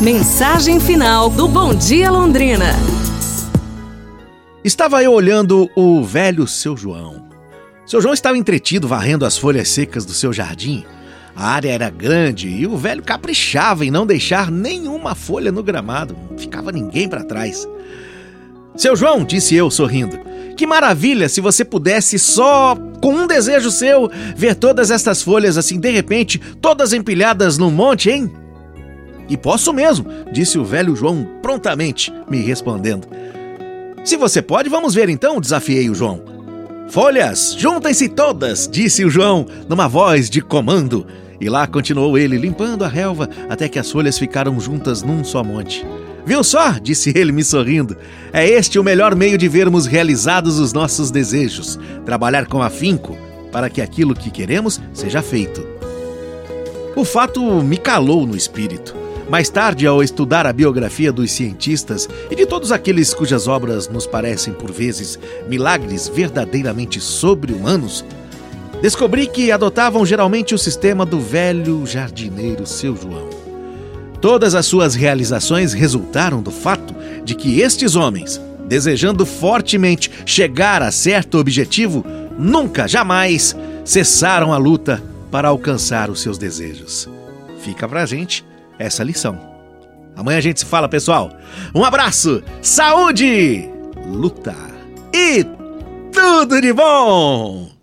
Mensagem final do Bom Dia Londrina. Estava eu olhando o velho seu João. Seu João estava entretido varrendo as folhas secas do seu jardim. A área era grande e o velho caprichava em não deixar nenhuma folha no gramado. Não ficava ninguém para trás. Seu João, disse eu sorrindo, que maravilha se você pudesse só, com um desejo seu, ver todas estas folhas assim de repente, todas empilhadas num monte, hein? E posso mesmo, disse o velho João prontamente, me respondendo. Se você pode, vamos ver então, desafiei o João. Folhas, juntem-se todas, disse o João, numa voz de comando. E lá continuou ele, limpando a relva até que as folhas ficaram juntas num só monte. Viu só? disse ele, me sorrindo. É este o melhor meio de vermos realizados os nossos desejos: trabalhar com afinco para que aquilo que queremos seja feito. O fato me calou no espírito. Mais tarde, ao estudar a biografia dos cientistas e de todos aqueles cujas obras nos parecem por vezes milagres verdadeiramente sobre-humanos, descobri que adotavam geralmente o sistema do velho jardineiro seu João. Todas as suas realizações resultaram do fato de que estes homens, desejando fortemente chegar a certo objetivo, nunca, jamais cessaram a luta para alcançar os seus desejos. Fica pra gente essa lição. Amanhã a gente se fala, pessoal. Um abraço, saúde, luta e tudo de bom!